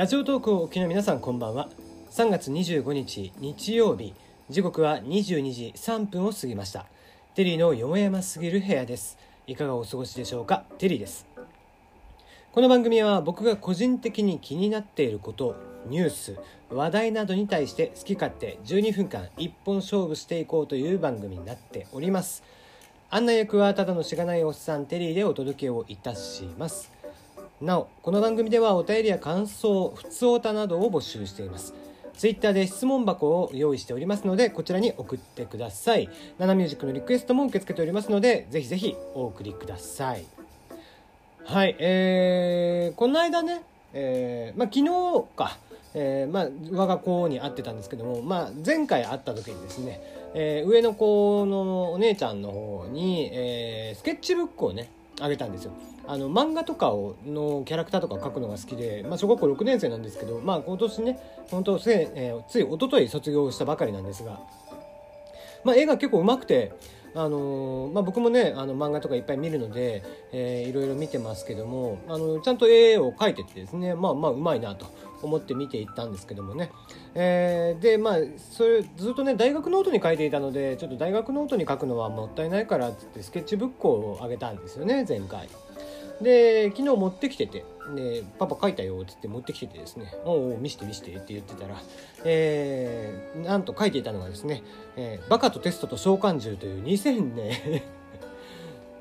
ラジオトークをお聞きの皆さんこんばんは。3月25日日曜日。時刻は22時3分を過ぎました。テリーのよもやますぎる部屋です。いかがお過ごしでしょうか？テリーです。この番組は僕が個人的に気になっていることニュース話題などに対して好き勝手12分間一本勝負していこうという番組になっております。案内役はただのしがないおっさんテリーでお届けをいたします。なおこの番組ではお便りや感想ふつおたなどを募集しています。ツイッターで質問箱を用意しておりますのでこちらに送ってください。ナナミュージックのリクエストも受け付けておりますのでぜひぜひお送りください。はいえー、この間ね、えー、まあ昨日かえー、まあ我が子に会ってたんですけども、まあ、前回会った時にですね、えー、上の子のお姉ちゃんの方に、えー、スケッチブックをねあげたんですよ。あの漫画とかをのキャラクターとか描くのが好きで、まあ、小学校6年生なんですけど、まあ、今年ね本当せ、えー、つい一昨日卒業したばかりなんですが、まあ、絵が結構うまくて、あの、まあ、僕もねあの漫画とかいっぱい見るので、えー、いろいろ見てますけどもあのちゃんと絵を描いててですねまあまあうまいなと思って見ていったんですけどもね、えー、でまあそれずっとね大学ノートに書いていたのでちょっと大学ノートに書くのはもったいないからってスケッチブックをあげたんですよね前回。で昨日持ってきててで「パパ書いたよ」っつって持ってきててですね「おうおう見して見して」って言ってたら、えー、なんと書いていたのがですね「えー、バカとテストと召喚獣」という2000年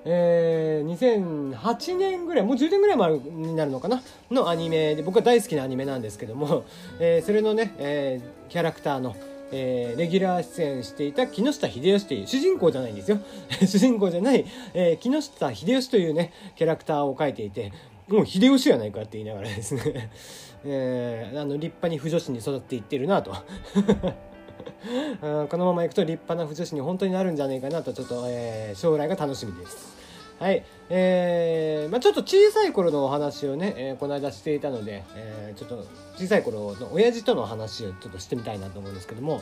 えー、2008年ぐらいもう10年ぐらい前になるのかなのアニメで僕は大好きなアニメなんですけども、えー、それのね、えー、キャラクターのえー、レギュラー出演していた木下秀吉という主人公じゃないんですよ。主人公じゃない、えー、木下秀吉というねキャラクターを描いていてもう秀吉やないかって言いながらですね、えー、あの立派に不女子に育っていってるなと このままいくと立派な不女子に本当になるんじゃないかなとちょっと、えー、将来が楽しみです。はい。えー、まあちょっと小さい頃のお話をね、えー、この間していたので、えー、ちょっと小さい頃の親父との話をちょっとしてみたいなと思うんですけども、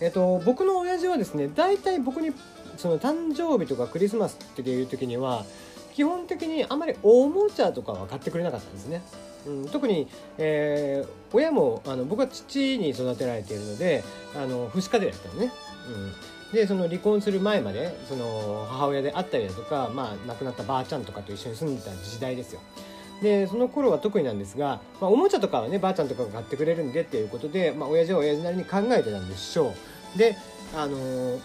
えっ、と、僕の親父はですね、大体僕に、その誕生日とかクリスマスっていう時には、基本的にあまりおもちゃとかは買ってくれなかったんですね。うん、特に、えー、親もあの僕は父に育てられているのであの父子家庭だったのね。うんでその離婚する前までその母親であったりだとか、まあ、亡くなったばあちゃんとかと一緒に住んでた時代ですよ。でその頃は特になんですが、まあ、おもちゃとかはねばあちゃんとかが買ってくれるんでっていうことで、まあ、親父は親父なりに考えてたんでしょう。であの、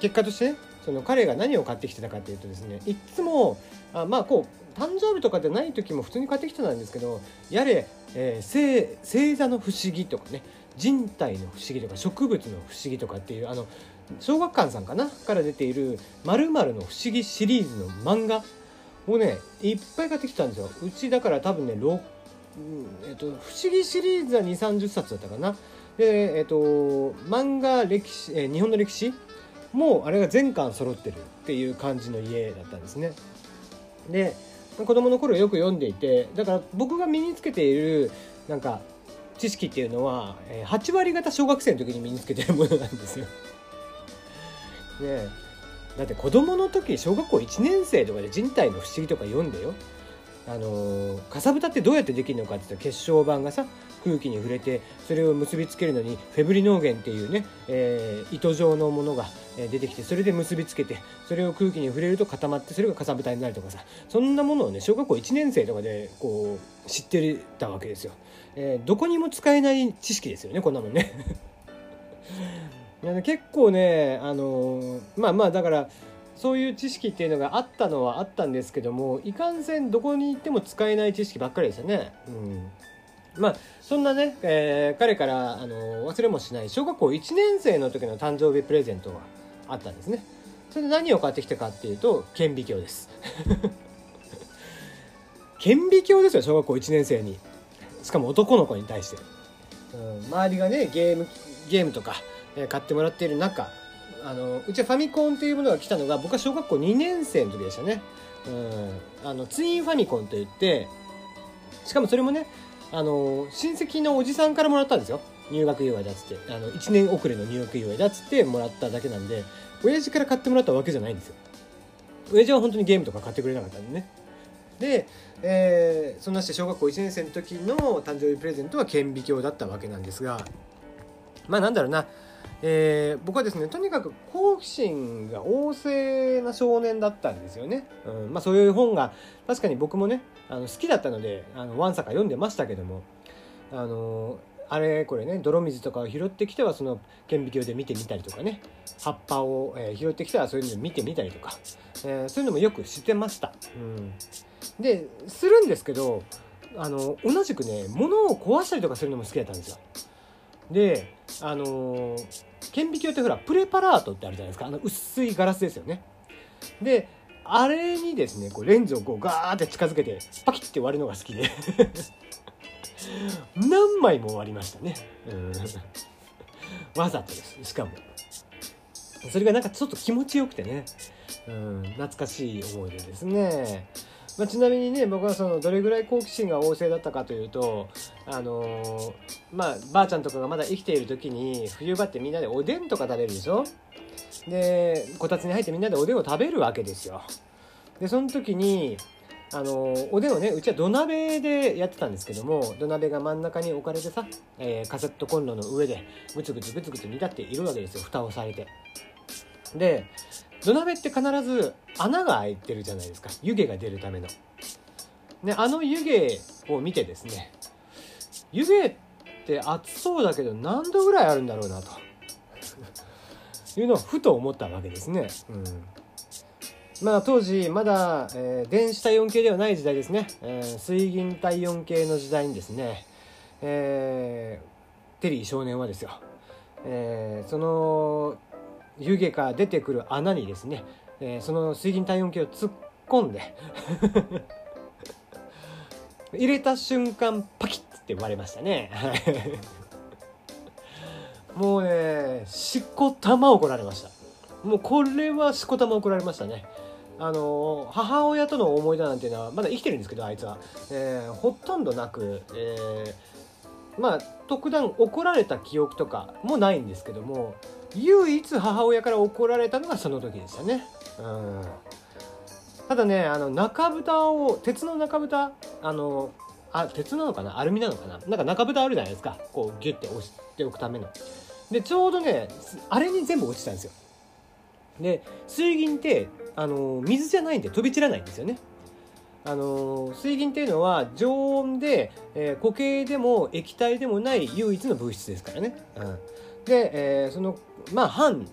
結果としてねその彼が何を買ってきてたかっていうとですねいつもあまあこう誕生日とかでない時も普通に買ってきてたんですけどやれ、えー、星座の不思議とかね人体の不思議とか植物の不思議とかっていうあの小学館さんかなから出ている「まるの不思議」シリーズの漫画をねいっぱい買ってきたんですよ。うちだから多分ね6えっと、不思議シリーズは2 3 0冊だったかな。でえっと漫画歴史、え日本の歴史もうあれが全巻揃ってるっていう感じの家だったんですね。で子供の頃よく読んでいてだから僕が身につけているなんか知識っていうのは8割方小学生の時に身につけてるものなんですよ。ねだって子供の時小学校1年生とかで人体の不思議とか読んでよ。あのかさぶたってどうやってできるのかって言ったら血小板がさ空気に触れてそれを結びつけるのにフェブリノーゲンっていうね、えー、糸状のものが出てきてそれで結びつけてそれを空気に触れると固まってそれがかさぶたになるとかさ。そんなものをね小学校1年生とかでこう知ってたわけですよ、えー、どこにも使えない知識ですよねこんなもんね。結構ねあのまあまあだからそういう知識っていうのがあったのはあったんですけどもいかんせんどこに行っても使えない知識ばっかりですよね。うん。まあそんなね、えー、彼からあの忘れもしない小学校1年生の時の誕生日プレゼントがあったんですね。それで何を買ってきたかっていうと顕微鏡です。顕微鏡ですよ小学校1年生に。しかも男の子に対して。うん、周りがねゲームゲームとかえ買ってもらっている中あのうちはファミコンっていうものが来たのが僕は小学校2年生の時でしたね。うん、あのツインファミコンといってしかもそれもねあの親戚のおじさんからもらったんですよ。入学祝いだっつって。あの1年遅れの入学祝いだっつってもらっただけなんで親父から買ってもらったわけじゃないんですよ。親父は本当にゲームとか買ってくれなかったんでね。で、えー、そんなして小学校1年生の時の誕生日プレゼントは顕微鏡だったわけなんですがまあなんだろうな、えー、僕はですねとにかく好奇心が旺盛な少年だったんですよね、うんまあ、そういう本が確かに僕もねあの好きだったのであのワンサか読んでましたけどもあのあれこれね泥水とかを拾ってきてはその顕微鏡で見てみたりとかね葉っぱを、えー、拾ってきてはそういうので見てみたりとか、えー、そういうのもよくしてました。うんでするんですけどあの同じくね物を壊したりとかするのも好きだったんですよ。であの顕微鏡ってほらプレパラートってあるじゃないですかあの薄いガラスですよね。であれにですねこうレンズをこうガーって近づけてパキッて割るのが好きで 何枚も割りましたね。うんわざとですしかも。それがなんかちょっと気持ちよくてね、うん、懐かしい思い出ですね。まあ、ちなみにね僕はそのどれぐらい好奇心が旺盛だったかというとあのー、まあばあちゃんとかがまだ生きている時に冬場ってみんなでおでんとか食べるでしょ？でこたつに入ってみんなでおでんを食べるわけですよ。でその時にあのおでんをねうちは土鍋でやってたんですけども土鍋が真ん中に置かれてさ、えー、カセットコンロの上でぐつぐつぐつぐつ煮立っているわけですよ。蓋をされて。で土鍋って必ず穴が開いてるじゃないですか。湯気が出るための。ね、あの湯気を見てですね湯気って熱そうだけど何度ぐらいあるんだろうなと。いうのをふと思ったわけですね。うん。まあ、当時まだ、えー、電子体温計ではない時代ですね、えー、水銀体温計の時代にですね、えー、テリー少年はですよ、えー、その湯気から出てくる穴にですね、えー、その水銀体温計を突っ込んで 入れた瞬間パキッって割れましたね。もうねしこたま怒られました。もうこれはしこたま怒られましたね。あの母親との思い出なんていうのはまだ生きてるんですけどあいつは、えー、ほとんどなく、えー、まあ特段怒られた記憶とかもないんですけども唯一母親から怒られたのがその時でしたね。うん。ただねあの中蓋を鉄の中蓋？あのあ鉄なのかな？アルミなのかな？なんか中蓋あるじゃないですか。こうギュッて押しておくための。でちょうどねあれに全部落ちたんですよ。で水銀ってあの水じゃないんで飛び散らないんですよね。あの水銀っていうのは常温で、えー、固形でも液体でもない唯一の物質ですからね、うん、で、えー、そのまあ半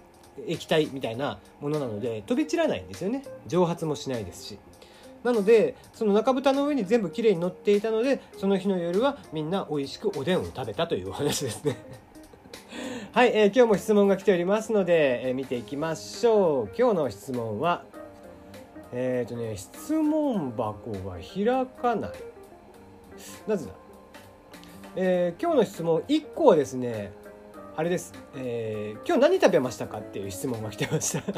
液体みたいなものなので飛び散らないんですよね。蒸発もしないですし。なのでその中蓋の上に全部きれいに乗っていたのでその日の夜はみんな美味しくおでんを食べたというお話ですね。はい、えー、今日も質問が来ておりますので、えー、見ていきましょう。今日の質問はえっ、ー、とね質問箱が開かない。なぜだ？えー、今日の質問1個はですねあれです、えー、今日何食べましたかっていう質問が来てました。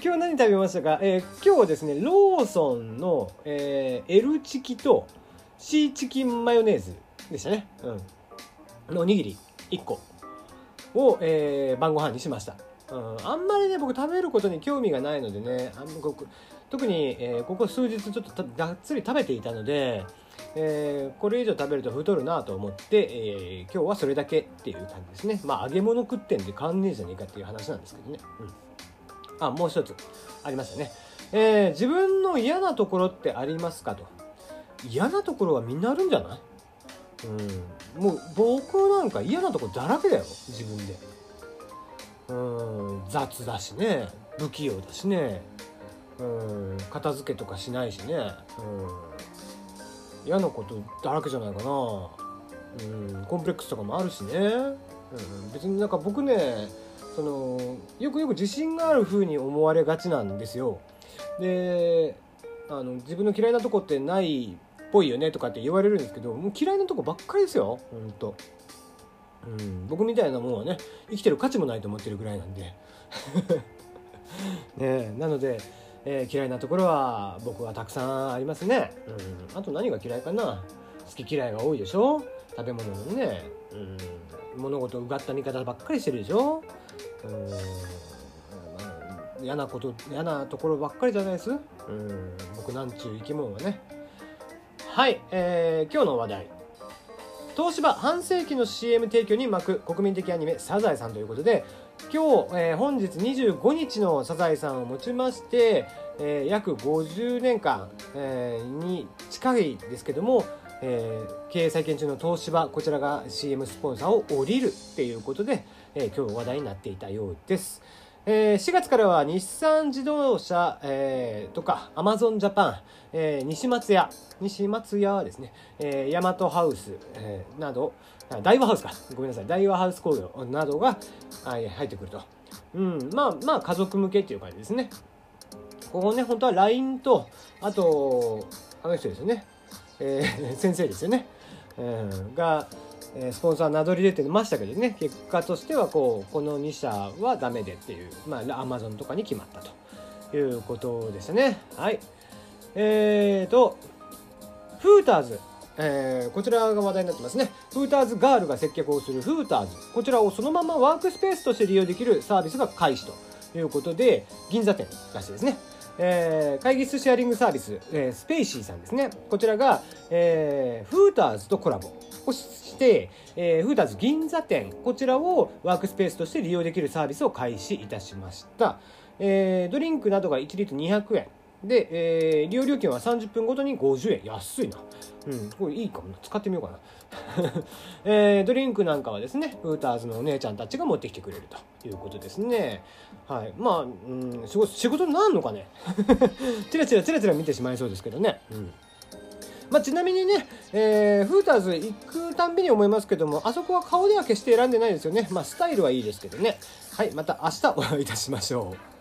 今日何食べましたか、えー、今日はですねローソンの、えー、L チキとシーチキンマヨネーズでしたね。うん。のおにぎり1個を、えー、晩ご飯にしました、うん、あんまりね僕食べることに興味がないのでねあん特に、えー、ここ数日ちょっとがっつり食べていたのでえー、これ以上食べると太るなと思って、えー、今日はそれだけっていう感じですね。まあ揚げ物食ってんで変わんねえじゃねえかっていう話なんですけどね、うん、あもう一つ。ありましたね、えー、自分の嫌なところってありますかと。嫌なところはみんなあるんじゃない？うん。もう僕なんか嫌なとこだらけだよ。自分で。うん。雑だしね。不器用だしね。うん。片付けとかしないしね。うん。嫌なことだらけじゃないかな。うんコンプレックスとかもあるしね、うん、別になんか僕ねそのよくよく自信がある風に思われがちなんですよ。であの自分の嫌いなとこってないっぽいよねとかって言われるんですけどもう嫌いなとこばっかりですよほんと、うん、僕みたいなもんはね生きてる価値もないと思ってるぐらいなんで。ねなのでえー、嫌いなところは僕はたくさんありますね、うん、あと何が嫌いかな。好き嫌いが多いでしょ。食べ物のね、うん、物事をうがった見方ばっかりしてるでしょ、うん。嫌なこと嫌なところばっかりじゃないです。うん。僕なんちゅう生き物はね。はい、えー、今日の話題。東芝半世紀の CM 提供に巻く国民的アニメ「サザエさん」ということで今日、えー、本日25日のサザエさんをもちまして、えー、約50年間、えー、に近いですけども、えー、経営再建中の東芝こちらが CM スポンサーを降りるっていうことで、えー、今日話題になっていたようです。えー、4月からは日産自動車、えー、とかアマゾンジャパン、えー、西松屋西松屋ですね、えー、ヤマトハウス、えー、など大和ハウスか。ごめんなさい。大和ハウス工業などが入ってくると、うん、まあまあ家族向けっていう感じですね。ここね本当は LINE とあとあの人ですよね、えー、先生ですよね、えー、がえスポンサー名乗り出てましたけどね。結果としてはこうこの2社はダメでっていう。まあアマゾンとかに決まったということでしたね。はい。えーとフーターズ。えー、こちらが話題になってますね。フーターズガールが接客をするフーターズ。こちらをそのままワークスペースとして利用できるサービスが開始ということで、銀座店らしいですね。えー、会議室シェアリングサービス、えー、スペイシーさんですね。こちらが、えー、フーターズとコラボ。をして、えー、フーターズ銀座店、こちらをワークスペースとして利用できるサービスを開始いたしました。えー、ドリンクなどが1リットル200円。で、えー、利用料金は30分ごとに50円。安いな。うん、これいいかもな。使ってみようかな。えー、ドリンクなんかはですね、ウーターズのお姉ちゃんたちが持ってきてくれるということですね。はい。まあ、うん、仕事、仕事になるのかね。チラチラチラチラ見てしまいそうですけどね。うん。まあ、ちなみにね、えー、フーターズ行くたんびに思いますけども、あそこは顔では決して選んでないですよね。まあ、スタイルはいいですけどね。はい、また明日お会いいたしましょう。